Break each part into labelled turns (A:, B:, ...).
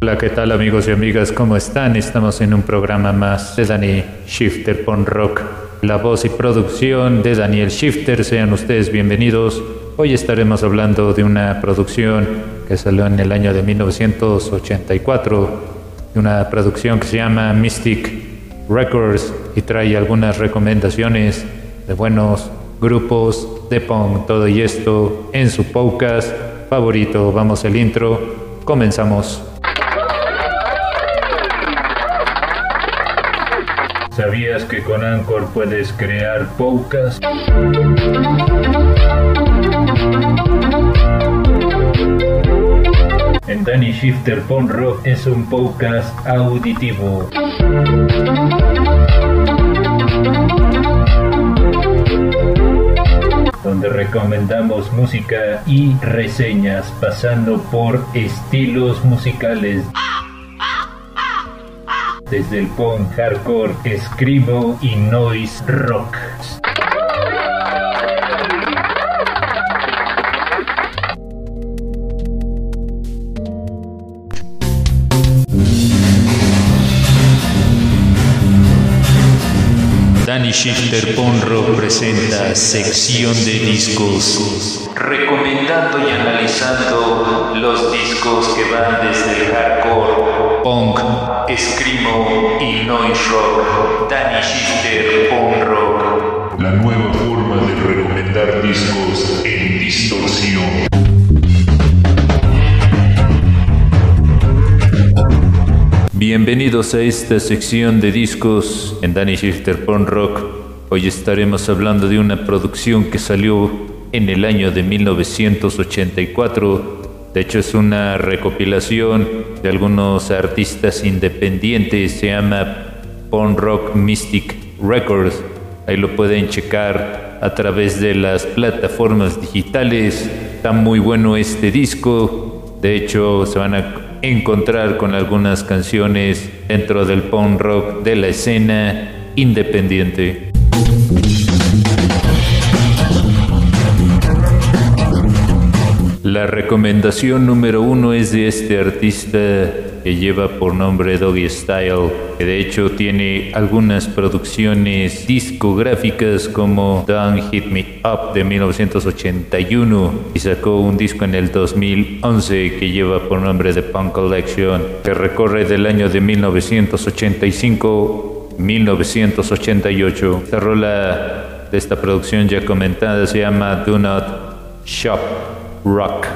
A: Hola, ¿qué tal amigos y amigas? ¿Cómo están? Estamos en un programa más de Danny Shifter Pon Rock. La voz y producción de Daniel Shifter, sean ustedes bienvenidos. Hoy estaremos hablando de una producción que salió en el año de 1984, de una producción que se llama Mystic Records y trae algunas recomendaciones de buenos grupos de punk, todo y esto en su podcast favorito. Vamos al intro, comenzamos. ¿Sabías que con Anchor puedes crear podcast? En Danny Shifter Pon Rock es un podcast auditivo. donde recomendamos música y reseñas pasando por estilos musicales desde el punk hardcore, screamo y noise rock. Danny Shifter Ponro presenta sección de discos, recomendando y analizando los discos que van desde el hardcore, punk, screamo y noise rock. Danny Shifter Ponro.
B: La nueva
A: Bienvenidos a esta sección de discos en Danny Shifter Porn Rock. Hoy estaremos hablando de una producción que salió en el año de 1984. De hecho es una recopilación de algunos artistas independientes. Se llama Porn Rock Mystic Records. Ahí lo pueden checar a través de las plataformas digitales. Está muy bueno este disco. De hecho se van a encontrar con algunas canciones dentro del punk rock de la escena independiente. La recomendación número uno es de este artista que lleva por nombre Doggy Style, que de hecho tiene algunas producciones discográficas como Don't Hit Me Up de 1981 y sacó un disco en el 2011 que lleva por nombre The Punk Collection, que recorre del año de 1985 1988. Esta rola de esta producción ya comentada se llama Do Not Shop Rock.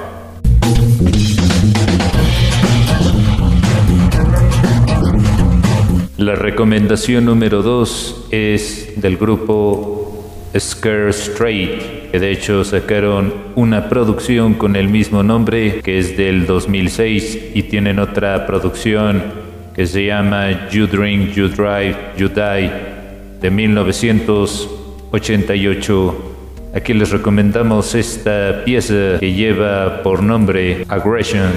A: La recomendación número dos es del grupo Scare Straight, que de hecho sacaron una producción con el mismo nombre, que es del 2006, y tienen otra producción que se llama You Drink, You Drive, You Die, de 1988. Aquí les recomendamos esta pieza que lleva por nombre Aggression.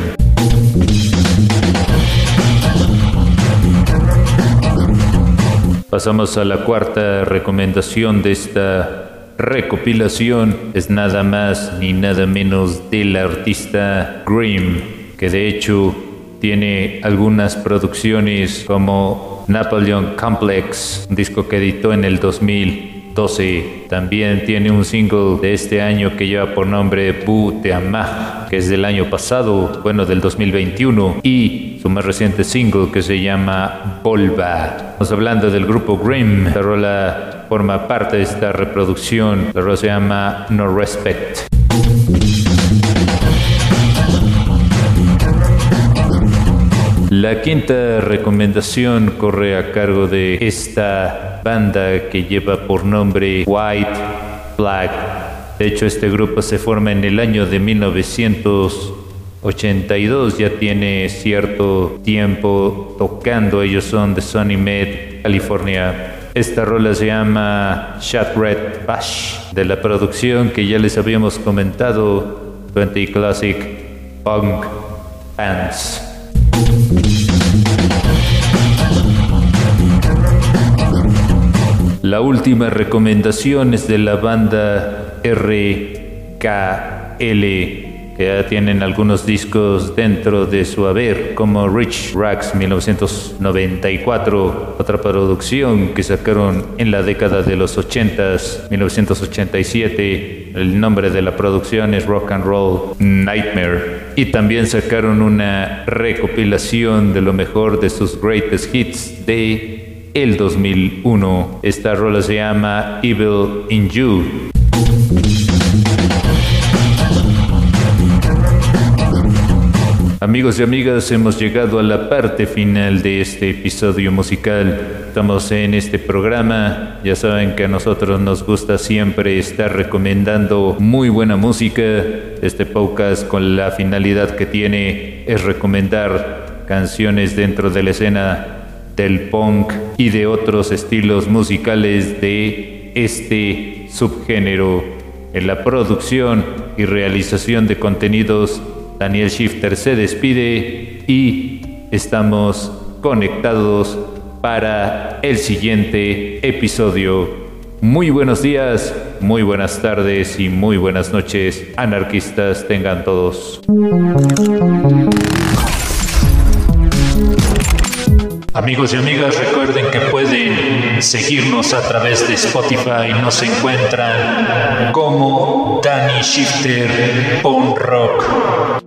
A: Pasamos a la cuarta recomendación de esta recopilación. Es nada más ni nada menos del artista Grimm, que de hecho tiene algunas producciones como Napoleon Complex, un disco que editó en el 2012. También tiene un single de este año que lleva por nombre Bu Te que es del año pasado, bueno, del 2021. Y su más reciente single que se llama Volva. Estamos hablando del grupo Grimm. La rola forma parte de esta reproducción. La rola se llama No Respect. La quinta recomendación corre a cargo de esta banda que lleva por nombre White Flag. De hecho, este grupo se forma en el año de 1982, ya tiene cierto tiempo tocando. Ellos son de Sunnymead, California. Esta rola se llama Shot Red Bash, de la producción que ya les habíamos comentado, 20 Classic Punk Bands. La última recomendación es de la banda RKL, que ya tienen algunos discos dentro de su haber, como Rich Rags 1994, otra producción que sacaron en la década de los 80s, 1987. El nombre de la producción es Rock and Roll Nightmare. Y también sacaron una recopilación de lo mejor de sus greatest hits de el 2001. Esta rola se llama Evil in You. Amigos y amigas, hemos llegado a la parte final de este episodio musical. Estamos en este programa. Ya saben que a nosotros nos gusta siempre estar recomendando muy buena música. Este podcast con la finalidad que tiene es recomendar canciones dentro de la escena del punk y de otros estilos musicales de este subgénero. En la producción y realización de contenidos Daniel Shifter se despide y estamos conectados para el siguiente episodio. Muy buenos días, muy buenas tardes y muy buenas noches, anarquistas tengan todos. Amigos y amigas, recuerden que pueden seguirnos a través de Spotify. Nos encuentran como Danny Shifter Punk Rock.